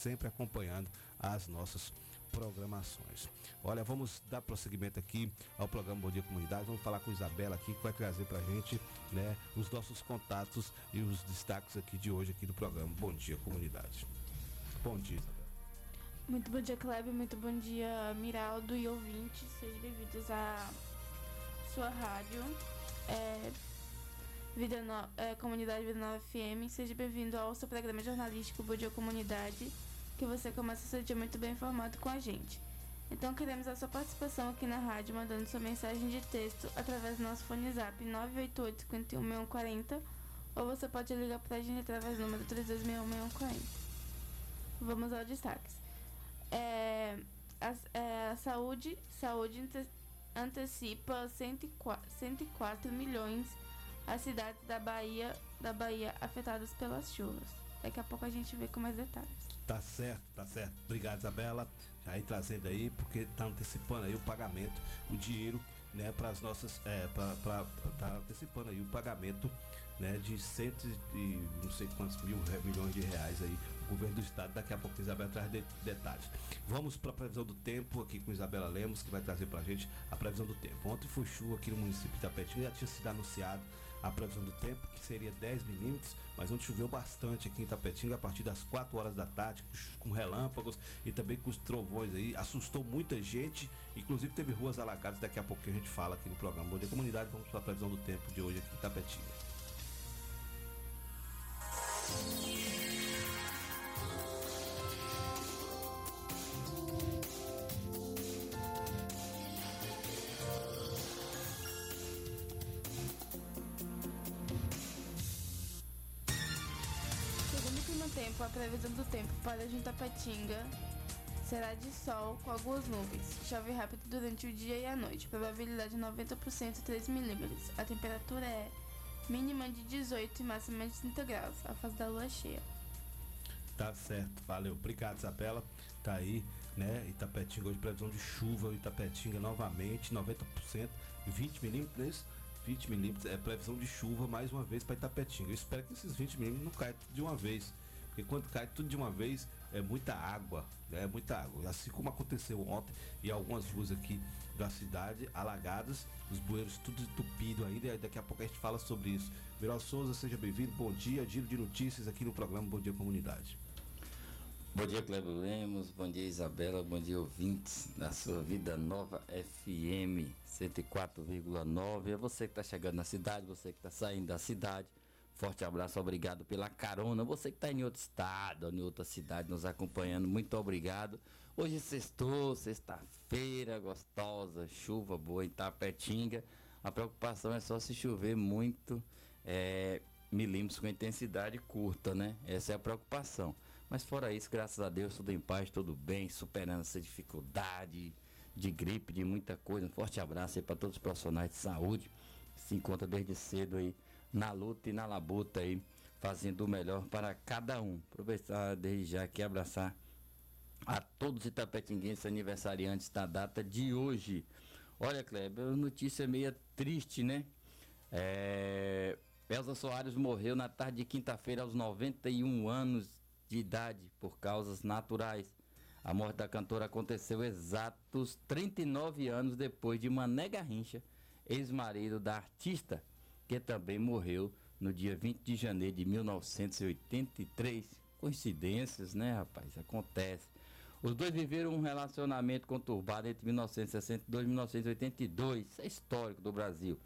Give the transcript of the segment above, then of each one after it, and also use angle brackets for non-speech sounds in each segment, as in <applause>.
sempre acompanhando as nossas programações. Olha, vamos dar prosseguimento aqui ao programa Bom Dia Comunidade. Vamos falar com a Isabela aqui, que vai trazer pra gente, né, os nossos contatos e os destaques aqui de hoje aqui do programa Bom Dia Comunidade. Bom dia, Isabela. Muito bom dia, Kleber. Muito bom dia, Miraldo e ouvintes. Sejam bem-vindos à sua rádio. É, Vida no, é, Comunidade Vida Nova FM. Seja bem-vindo ao seu programa jornalístico Bom Dia Comunidade, que você começa seu dia muito bem informado com a gente. Então queremos a sua participação aqui na rádio, mandando sua mensagem de texto através do nosso fone zap 988 51 ou você pode ligar para a gente através do número 3261 Vamos aos destaques. É, a, é, a saúde, saúde antecipa 104, 104 milhões as cidades da Bahia, da Bahia afetadas pelas chuvas. Daqui a pouco a gente vê com mais detalhes. Tá certo, tá certo. Obrigado, Isabela. Já aí trazendo aí, porque tá antecipando aí o pagamento, o dinheiro, né, para as nossas. É, para tá antecipando aí o pagamento né, de cento e não sei quantos mil milhões de reais aí, o governo do estado. Daqui a pouco a Isabela traz de, detalhes. Vamos para a previsão do tempo aqui com Isabela Lemos, que vai trazer para a gente a previsão do tempo. Ontem foi chuva aqui no município de Tapetinho, já tinha sido anunciado a previsão do tempo, que seria 10 milímetros, mas ontem choveu bastante aqui em Tapetinga a partir das 4 horas da tarde, com relâmpagos e também com os trovões aí. Assustou muita gente, inclusive teve ruas alagadas. Daqui a pouco a gente fala aqui no programa Bom Dia Comunidade. Vamos para a previsão do tempo de hoje aqui em Tapetinga. Para Juntapatinga será de sol com algumas nuvens. Chove rápido durante o dia e a noite. Probabilidade 90% 3 milímetros. A temperatura é mínima de 18 e máxima de 30 graus. A fase da lua cheia. Tá certo, valeu. Obrigado, Isabela. Tá aí, né? Itapetinga hoje previsão de chuva, Itapetinga novamente, 90%, 20 milímetros, não é isso? 20 milímetros é previsão de chuva mais uma vez para Itapetinga. Eu espero que esses 20 milímetros não caiam de uma vez porque quando cai tudo de uma vez, é muita água, né? é muita água. Assim como aconteceu ontem e algumas ruas aqui da cidade alagadas, os bueiros tudo entupido ainda, daqui a pouco a gente fala sobre isso. Viral Souza, seja bem-vindo, bom dia, giro de notícias aqui no programa Bom Dia Comunidade. Bom dia, Cleber Lemos, bom dia, Isabela, bom dia, ouvintes da sua Vida Nova FM 104,9. É você que está chegando na cidade, você que está saindo da cidade Forte abraço, obrigado pela carona. Você que está em outro estado, em outra cidade nos acompanhando, muito obrigado. Hoje é sextou, sexta-feira gostosa, chuva boa em Tapetinga. A preocupação é só se chover muito, é, milímetros com intensidade curta, né? Essa é a preocupação. Mas fora isso, graças a Deus, tudo em paz, tudo bem, superando essa dificuldade de gripe, de muita coisa. Um forte abraço aí para todos os profissionais de saúde. Se encontra desde cedo aí na luta e na labuta aí, fazendo o melhor para cada um. Aproveitar desde já aqui abraçar a todos os itapetinguenses aniversariantes da data de hoje. Olha, Kleber, notícia meio triste, né? É... Elza Soares morreu na tarde de quinta-feira aos 91 anos de idade por causas naturais. A morte da cantora aconteceu exatos 39 anos depois de Mané Garrincha, ex-marido da artista, que também morreu no dia 20 de janeiro de 1983. Coincidências, né, rapaz? Acontece. Os dois viveram um relacionamento conturbado entre 1962 e 1982. Isso é histórico do Brasil.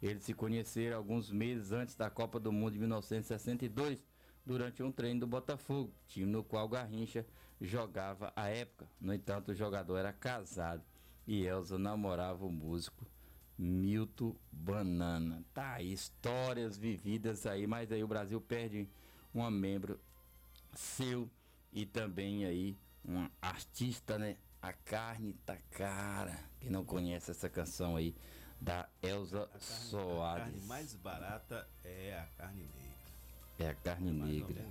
Eles se conheceram alguns meses antes da Copa do Mundo de 1962, durante um treino do Botafogo, time no qual Garrincha jogava à época. No entanto, o jogador era casado e Elza namorava o músico Milton Banana. Tá aí, histórias vividas aí, mas aí o Brasil perde uma membro seu e também aí um artista, né? A carne tá cara. Quem não conhece essa canção aí da Elza a carne, Soares. A carne mais barata é a carne negra. É a carne é negra.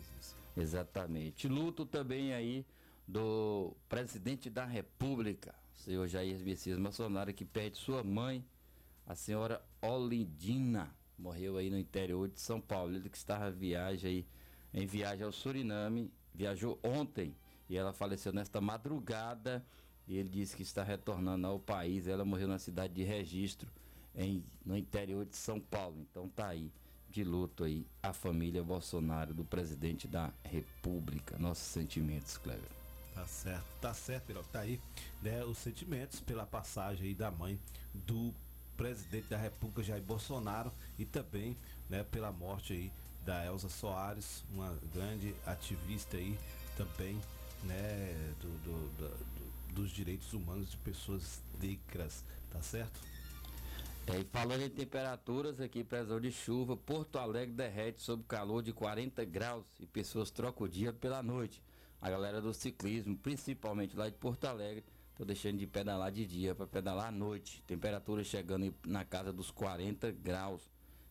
Exatamente. Luto também aí do presidente da República, senhor Jair Messias Bolsonaro, que perde sua mãe a senhora Olindina morreu aí no interior de São Paulo. Ele que estava viagem aí, em viagem ao Suriname, viajou ontem e ela faleceu nesta madrugada. E ele disse que está retornando ao país. Ela morreu na cidade de Registro, em, no interior de São Paulo. Então tá aí de luto aí a família Bolsonaro do presidente da República. Nossos sentimentos, Cleber. Tá certo, tá certo, Piroca. Tá aí, né, os sentimentos pela passagem aí da mãe do presidente da República Jair Bolsonaro e também, né, pela morte aí da Elza Soares, uma grande ativista aí também, né, do, do, do, dos direitos humanos de pessoas negras, tá certo? É, e falando em temperaturas aqui, previsão de chuva, Porto Alegre derrete sob calor de 40 graus e pessoas trocam o dia pela noite. A galera do ciclismo, principalmente lá de Porto Alegre, tô deixando de pedalar de dia para pedalar à noite. Temperaturas chegando na casa dos 40 graus.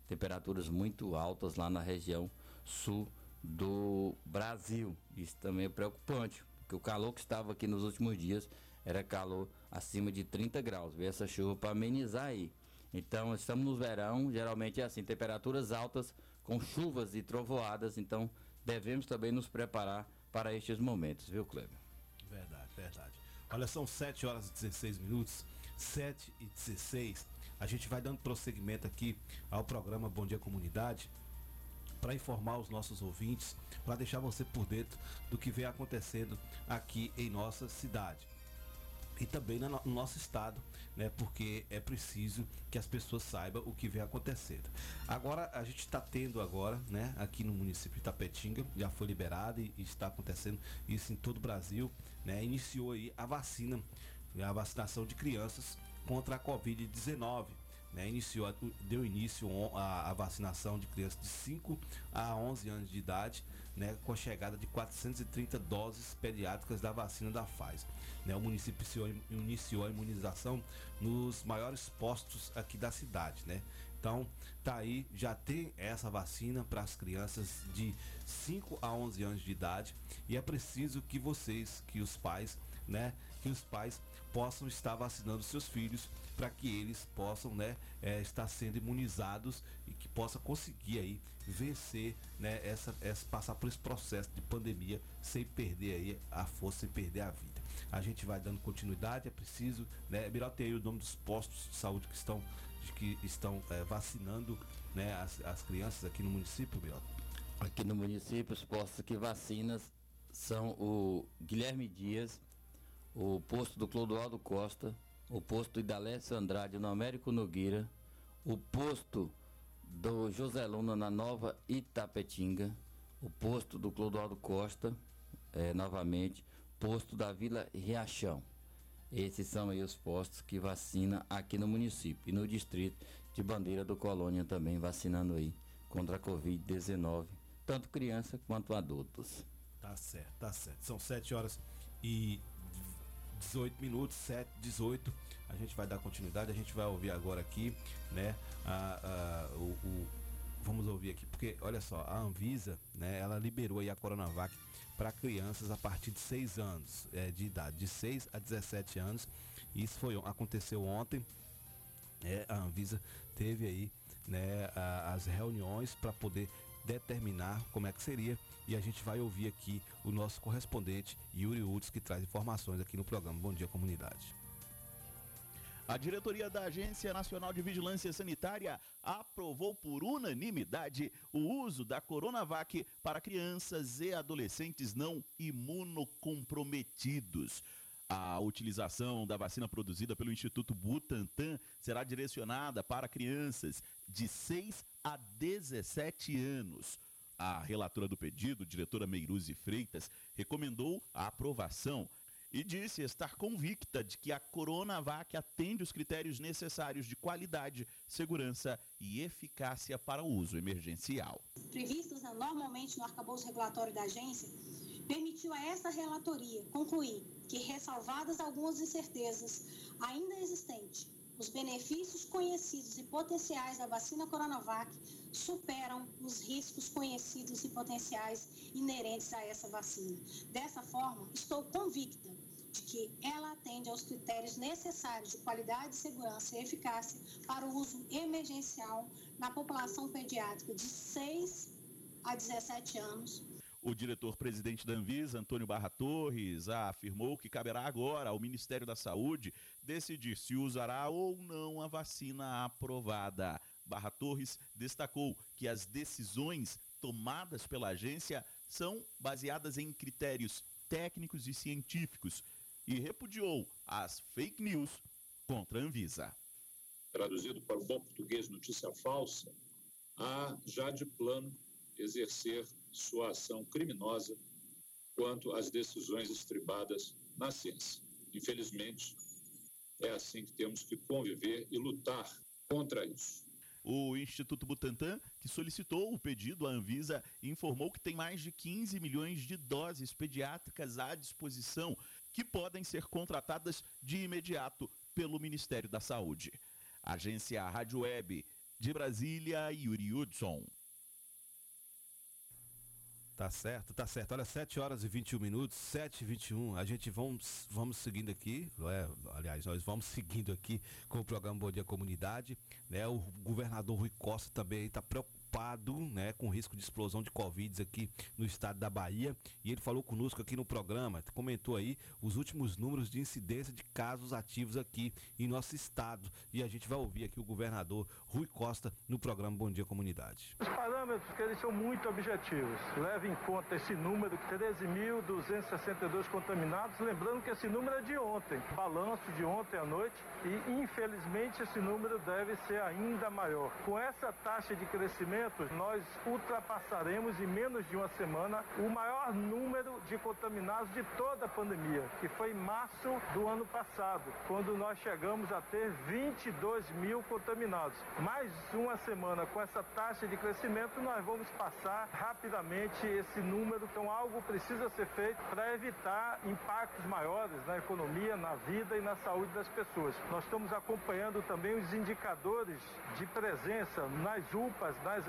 Temperaturas muito altas lá na região sul do Brasil. Isso também é preocupante, porque o calor que estava aqui nos últimos dias era calor acima de 30 graus. Veio essa chuva para amenizar aí. Então, estamos no verão, geralmente é assim, temperaturas altas com chuvas e trovoadas, então devemos também nos preparar para estes momentos, viu, Kleber? Verdade, verdade. Olha, são 7 horas e 16 minutos, 7 e 16. A gente vai dando prosseguimento aqui ao programa Bom Dia Comunidade para informar os nossos ouvintes, para deixar você por dentro do que vem acontecendo aqui em nossa cidade e também no nosso estado, né? Porque é preciso que as pessoas saibam o que vem acontecendo. Agora a gente está tendo agora, né? Aqui no município de Tapetinga já foi liberado e, está acontecendo isso em todo o Brasil, né? Iniciou aí a vacina, a vacinação de crianças contra a Covid-19. Né, iniciou, deu início a, a, vacinação de crianças de 5 a 11 anos de idade, né, com a chegada de 430 doses pediátricas da vacina da Pfizer. Né, o município iniciou a imunização nos maiores postos aqui da cidade, né? Então, tá aí, já tem essa vacina para as crianças de 5 a 11 anos de idade e é preciso que vocês, que os pais, né, que os pais possam estar vacinando seus filhos para que eles possam, né, é, estar sendo imunizados e que possa conseguir aí vencer, né, essa, essa passar por esse processo de pandemia sem perder aí a força, sem perder a vida. A gente vai dando continuidade, é preciso, né? É melhor ter aí o nome dos postos de saúde que estão, que estão é, vacinando né, as, as crianças aqui no município, Biel. Aqui no município, os postos que vacinas são o Guilherme Dias, o posto do Clodoaldo Costa, o posto Idalécio Andrade no Américo Nogueira, o posto do José Luna na Nova Itapetinga, o posto do Clodoaldo Costa, é, novamente, posto da Vila Riachão. Esses são aí os postos que vacina aqui no município e no distrito de Bandeira do Colônia também vacinando aí contra a Covid-19, tanto criança quanto adultos. Tá certo, tá certo. São 7 horas e 18 minutos, 7, 18. A gente vai dar continuidade, a gente vai ouvir agora aqui, né? A, a, o, o, vamos ouvir aqui, porque olha só, a Anvisa, né? Ela liberou aí a Coronavac para crianças a partir de 6 anos é, de idade, de 6 a 17 anos. Isso foi, aconteceu ontem. É, a Anvisa teve aí né, a, as reuniões para poder determinar como é que seria e a gente vai ouvir aqui o nosso correspondente Yuri Udes que traz informações aqui no programa Bom Dia Comunidade. A diretoria da Agência Nacional de Vigilância Sanitária aprovou por unanimidade o uso da Coronavac para crianças e adolescentes não imunocomprometidos. A utilização da vacina produzida pelo Instituto Butantan será direcionada para crianças de 6 a 17 anos. A relatora do pedido, diretora Meiruzi Freitas, recomendou a aprovação e disse estar convicta de que a Coronavac atende os critérios necessários de qualidade, segurança e eficácia para o uso emergencial. Previstos né, normalmente no arcabouço regulatório da agência, permitiu a essa relatoria concluir que, ressalvadas algumas incertezas ainda existentes, os benefícios conhecidos e potenciais da vacina Coronavac superam os riscos conhecidos e potenciais inerentes a essa vacina. Dessa forma, estou convicta de que ela atende aos critérios necessários de qualidade, segurança e eficácia para o uso emergencial na população pediátrica de 6 a 17 anos. O diretor-presidente da Anvisa, Antônio Barra Torres, afirmou que caberá agora ao Ministério da Saúde decidir se usará ou não a vacina aprovada. Barra Torres destacou que as decisões tomadas pela agência são baseadas em critérios técnicos e científicos e repudiou as fake news contra a Anvisa. Traduzido para o bom português, notícia falsa, há já de plano exercer sua ação criminosa quanto às decisões estribadas na ciência. Infelizmente, é assim que temos que conviver e lutar contra isso. O Instituto Butantan, que solicitou o pedido à Anvisa, informou que tem mais de 15 milhões de doses pediátricas à disposição que podem ser contratadas de imediato pelo Ministério da Saúde. Agência Rádio Web de Brasília, Yuri Hudson. Tá certo, tá certo. Olha, 7 horas e 21 minutos, 7 e 21. A gente vamos, vamos seguindo aqui, é, aliás, nós vamos seguindo aqui com o programa Bom Dia Comunidade. Né? O governador Rui Costa também está preocupado preocupado né, com risco de explosão de Covid aqui no estado da Bahia. E ele falou conosco aqui no programa, comentou aí os últimos números de incidência de casos ativos aqui em nosso estado. E a gente vai ouvir aqui o governador Rui Costa no programa Bom Dia Comunidade. Os parâmetros que eles são muito objetivos. Leve em conta esse número, 13.262 contaminados. Lembrando que esse número é de ontem, balanço de ontem à noite. E infelizmente esse número deve ser ainda maior. Com essa taxa de crescimento, nós ultrapassaremos em menos de uma semana o maior número de contaminados de toda a pandemia, que foi em março do ano passado, quando nós chegamos a ter 22 mil contaminados. Mais uma semana com essa taxa de crescimento, nós vamos passar rapidamente esse número. Então, algo precisa ser feito para evitar impactos maiores na economia, na vida e na saúde das pessoas. Nós estamos acompanhando também os indicadores de presença nas UPAs, nas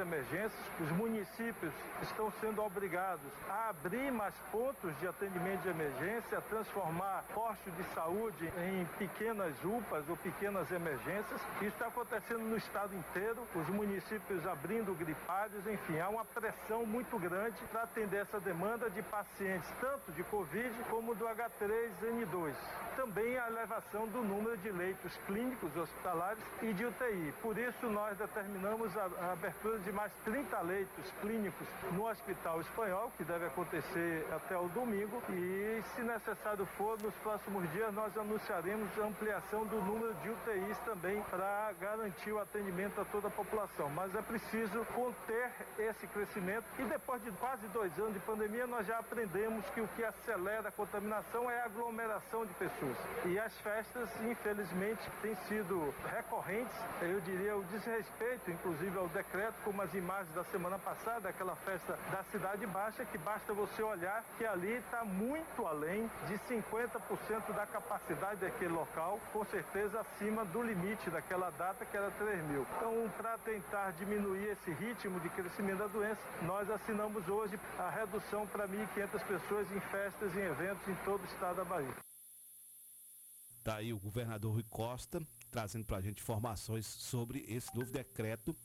os municípios estão sendo obrigados a abrir mais pontos de atendimento de emergência, a transformar postos de saúde em pequenas UPAs ou pequenas emergências. Isso está acontecendo no estado inteiro, os municípios abrindo gripários, enfim, há uma pressão muito grande para atender essa demanda de pacientes, tanto de Covid como do H3N2. Também a elevação do número de leitos clínicos hospitalares e de UTI. Por isso, nós determinamos a abertura de de mais 30 leitos clínicos no Hospital Espanhol, que deve acontecer até o domingo. E, se necessário for, nos próximos dias nós anunciaremos a ampliação do número de UTIs também para garantir o atendimento a toda a população. Mas é preciso conter esse crescimento e depois de quase dois anos de pandemia nós já aprendemos que o que acelera a contaminação é a aglomeração de pessoas. E as festas, infelizmente, têm sido recorrentes, eu diria o desrespeito, inclusive, ao decreto, como algumas imagens da semana passada, aquela festa da Cidade Baixa, que basta você olhar que ali está muito além de 50% da capacidade daquele local, com certeza acima do limite daquela data que era 3 mil. Então, para tentar diminuir esse ritmo de crescimento da doença, nós assinamos hoje a redução para 1.500 pessoas em festas e eventos em todo o estado da Bahia. Tá aí o governador Rui Costa trazendo para a gente informações sobre esse novo decreto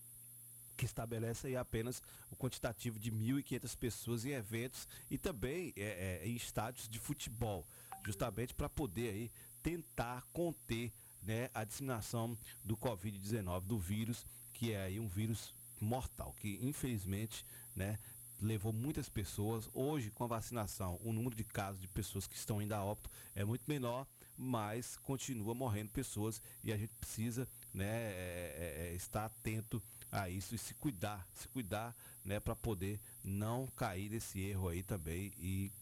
que estabelece apenas o quantitativo de 1.500 pessoas em eventos e também é, é, em estádios de futebol, justamente para poder aí tentar conter né, a disseminação do Covid-19, do vírus, que é aí um vírus mortal, que infelizmente né, levou muitas pessoas. Hoje, com a vacinação, o número de casos de pessoas que estão indo a óbito é muito menor, mas continua morrendo pessoas e a gente precisa né, é, é, é estar atento a isso e se cuidar, se cuidar, né, para poder não cair nesse erro aí também e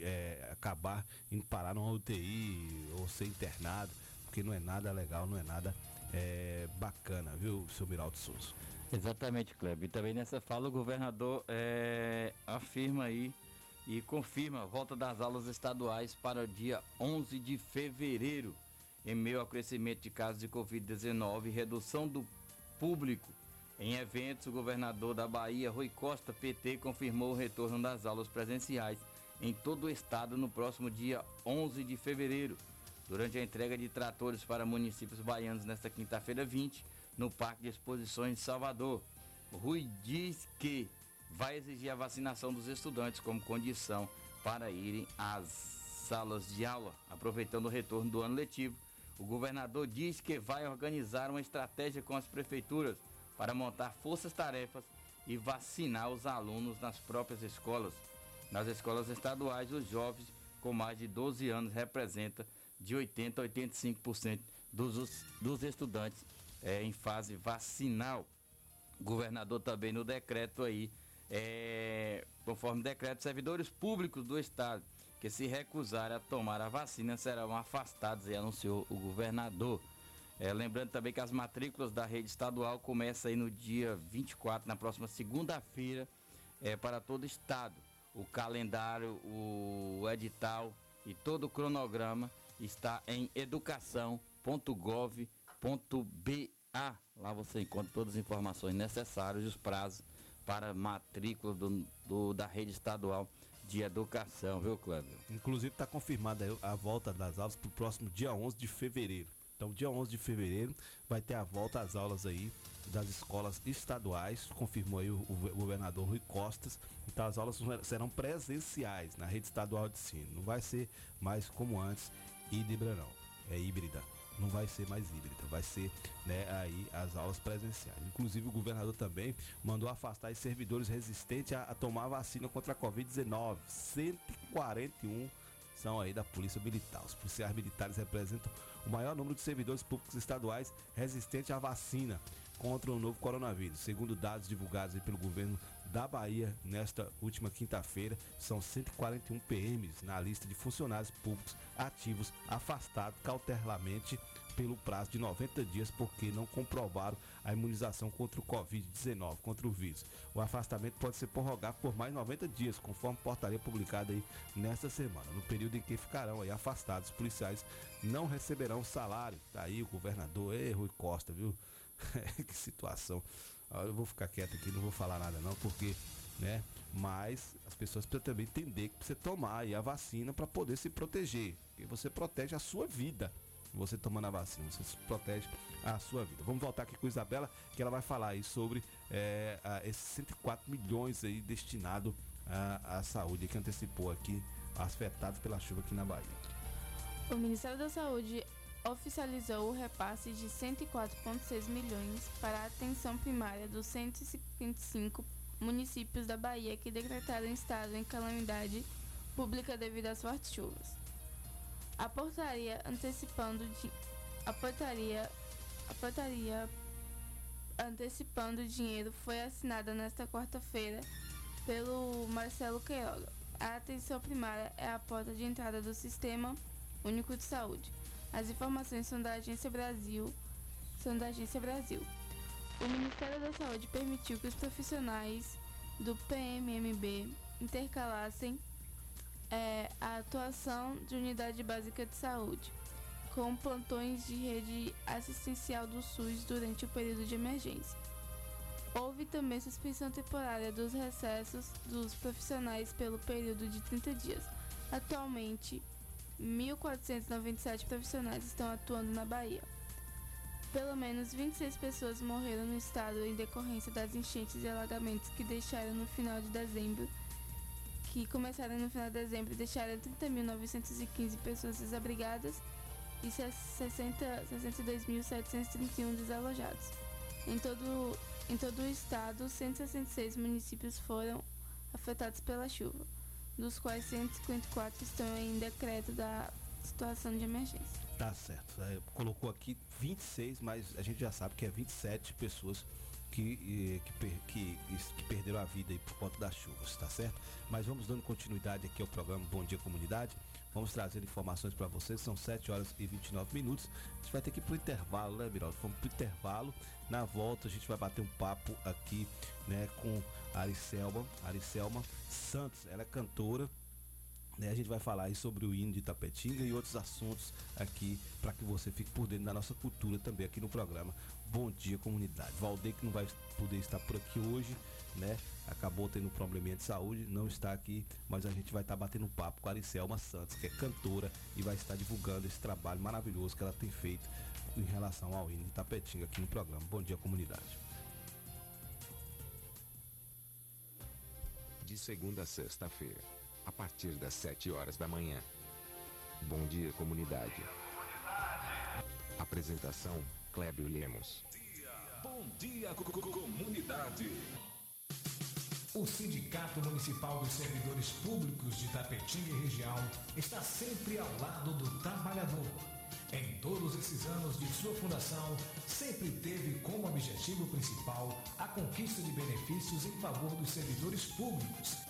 é, acabar em parar numa UTI ou ser internado, porque não é nada legal, não é nada é, bacana, viu, seu Miraldo Souza? Exatamente, Kleber. E também nessa fala o governador é, afirma aí e confirma a volta das aulas estaduais para o dia 11 de fevereiro, em meio ao crescimento de casos de Covid-19 e redução do público em eventos, o governador da Bahia, Rui Costa, PT, confirmou o retorno das aulas presenciais em todo o estado no próximo dia 11 de fevereiro, durante a entrega de tratores para municípios baianos nesta quinta-feira 20, no Parque de Exposições de Salvador. Rui diz que vai exigir a vacinação dos estudantes como condição para irem às salas de aula, aproveitando o retorno do ano letivo. O governador diz que vai organizar uma estratégia com as prefeituras para montar forças-tarefas e vacinar os alunos nas próprias escolas. Nas escolas estaduais, os jovens com mais de 12 anos representam de 80% a 85% dos, dos estudantes é, em fase vacinal. O governador também no decreto aí, é, conforme decreto, servidores públicos do estado que se recusarem a tomar a vacina serão afastados, e anunciou o governador. É, lembrando também que as matrículas da rede estadual começam aí no dia 24, na próxima segunda-feira, é, para todo o estado. O calendário, o edital e todo o cronograma está em educação.gov.br. Lá você encontra todas as informações necessárias e os prazos para matrícula do, do da rede estadual de educação, viu, Cláudio? Inclusive está confirmada a volta das aulas para o próximo dia 11 de fevereiro. Então, dia 11 de fevereiro vai ter a volta às aulas aí das escolas estaduais, confirmou aí o, o governador Rui Costas. Então, as aulas serão presenciais na rede estadual de ensino. Não vai ser mais como antes, híbrida não. É híbrida não vai ser mais híbrida, vai ser né, aí as aulas presenciais. Inclusive o governador também mandou afastar os servidores resistentes a, a tomar a vacina contra a Covid-19. 141 são aí da Polícia Militar. Os policiais militares representam o maior número de servidores públicos estaduais resistentes à vacina contra o novo coronavírus. Segundo dados divulgados pelo governo da Bahia nesta última quinta-feira, são 141 PMs na lista de funcionários públicos ativos afastados cautelarmente pelo prazo de 90 dias porque não comprovaram a imunização contra o Covid-19, contra o vírus. O afastamento pode ser prorrogado por mais 90 dias, conforme portaria publicada aí nesta semana. No período em que ficarão aí afastados, os policiais não receberão salário. Tá aí o governador, ei, Rui Costa, viu? <laughs> que situação. Eu vou ficar quieto aqui, não vou falar nada não, porque, né? Mas as pessoas precisam também entender que precisa tomar a vacina para poder se proteger. Porque você protege a sua vida. Você tomando a vacina, você protege a sua vida. Vamos voltar aqui com a Isabela, que ela vai falar aí sobre é, a, esses 104 milhões aí destinado à, à saúde, que antecipou aqui, afetados pela chuva aqui na Bahia. O Ministério da Saúde oficializou o repasse de 104,6 milhões para a atenção primária dos 155 municípios da Bahia que decretaram estado em calamidade pública devido às fortes chuvas. A portaria antecipando de, a portaria a portaria antecipando o dinheiro foi assinada nesta quarta-feira pelo Marcelo Queiroga. A atenção primária é a porta de entrada do Sistema Único de Saúde. As informações são da Agência Brasil, são da Agência Brasil. O Ministério da Saúde permitiu que os profissionais do PMMB intercalassem é, a atuação de unidade básica de saúde com plantões de rede assistencial do SUS durante o período de emergência. Houve também suspensão temporária dos recessos dos profissionais pelo período de 30 dias. Atualmente, 1.497 profissionais estão atuando na Bahia. Pelo menos 26 pessoas morreram no estado em decorrência das enchentes e alagamentos que deixaram no final de dezembro, que começaram no final de dezembro e deixaram 30.915 pessoas desabrigadas e 62.731 desalojados. Em todo, em todo o estado, 166 municípios foram afetados pela chuva dos quais 154 estão em decreto da situação de emergência. Tá certo. É, colocou aqui 26, mas a gente já sabe que é 27 pessoas que, que, que, que, perderam a vida por conta das chuvas, tá certo? Mas vamos dando continuidade aqui ao programa Bom Dia Comunidade. Vamos trazer informações para vocês. São 7 horas e 29 minutos. A gente vai ter que ir pro intervalo, né, Biraldo? Vamos pro intervalo. Na volta a gente vai bater um papo aqui, né, com Aricelma, Aricelma Santos. Ela é cantora. Né, a gente vai falar aí sobre o hino de Tapetinga e outros assuntos aqui para que você fique por dentro da nossa cultura também aqui no programa Bom Dia Comunidade. Valdeir que não vai poder estar por aqui hoje, né? Acabou tendo um probleminha de saúde, não está aqui, mas a gente vai estar batendo um papo com a Aricelma Santos, que é cantora e vai estar divulgando esse trabalho maravilhoso que ela tem feito em relação ao hino de Tapetinga aqui no programa Bom Dia Comunidade. de segunda a sexta-feira, a partir das 7 horas da manhã. Bom dia, comunidade. Apresentação: Clébio Lemos. Bom dia, co co comunidade. O Sindicato Municipal dos Servidores Públicos de Tapetinga e região está sempre ao lado do trabalhador. Em todos esses anos de sua fundação, sempre teve como objetivo principal a conquista de benefícios em favor dos servidores públicos.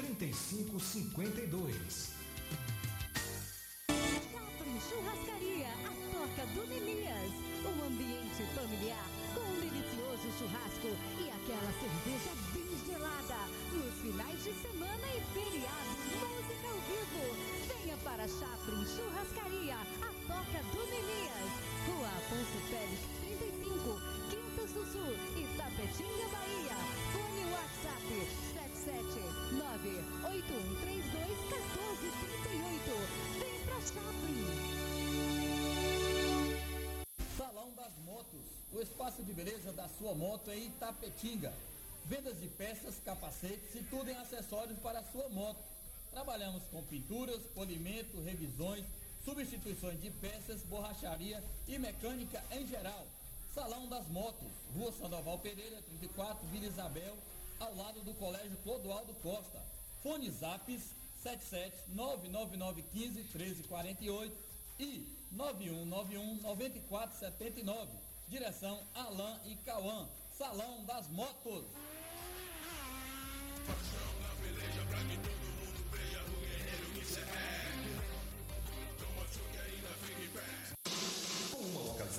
3552. Churrascaria, a toca do Nemias. Um ambiente familiar com um delicioso churrasco e aquela cerveja bem gelada. Nos finais de semana e feriado, música ao vivo. Venha para Chaplin Churrascaria, a toca do Nemias. Rua Afonso Pérez 35, Quintas do Sul, Itapetinga, Bahia. Fone WhatsApp 779-8132-1438. Vem pra Chaplin. Salão das Motos, o espaço de beleza da sua moto em Itapetinga. Vendas de peças, capacetes e tudo em acessórios para a sua moto. Trabalhamos com pinturas, polimento, revisões, substituições de peças, borracharia e mecânica em geral. Salão das Motos, Rua Sandoval Pereira, 34, Vila Isabel, ao lado do Colégio Clodoaldo Costa. Fone Zaps 7799915 1348 e 9191-9479. Direção Alain e Cauã. Salão das Motos.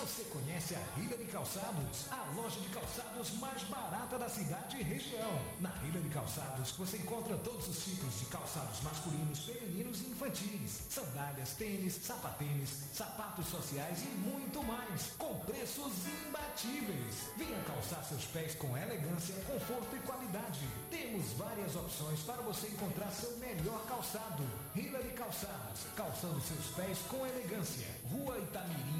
Você conhece a Hillary Calçados, a loja de calçados mais barata da cidade e região. Na Hillary Calçados você encontra todos os tipos de calçados masculinos, femininos e infantis, sandálias, tênis, sapatênis, sapatos sociais e muito mais, com preços imbatíveis. Venha calçar seus pés com elegância, conforto e qualidade. Temos várias opções para você encontrar seu melhor calçado. Hillary Calçados, calçando seus pés com elegância. Rua Itamirim,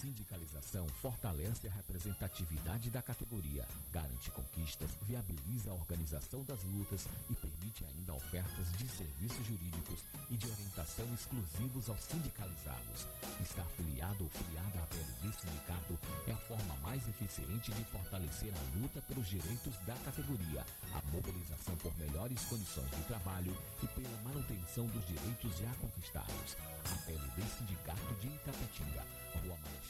Sindicalização fortalece a representatividade da categoria, garante conquistas, viabiliza a organização das lutas e permite ainda ofertas de serviços jurídicos e de orientação exclusivos aos sindicalizados. Estar filiado ou filiada à PLD Sindicato é a forma mais eficiente de fortalecer a luta pelos direitos da categoria, a mobilização por melhores condições de trabalho e pela manutenção dos direitos já conquistados. A PLD Sindicato de Itapetinga, Rua Marechal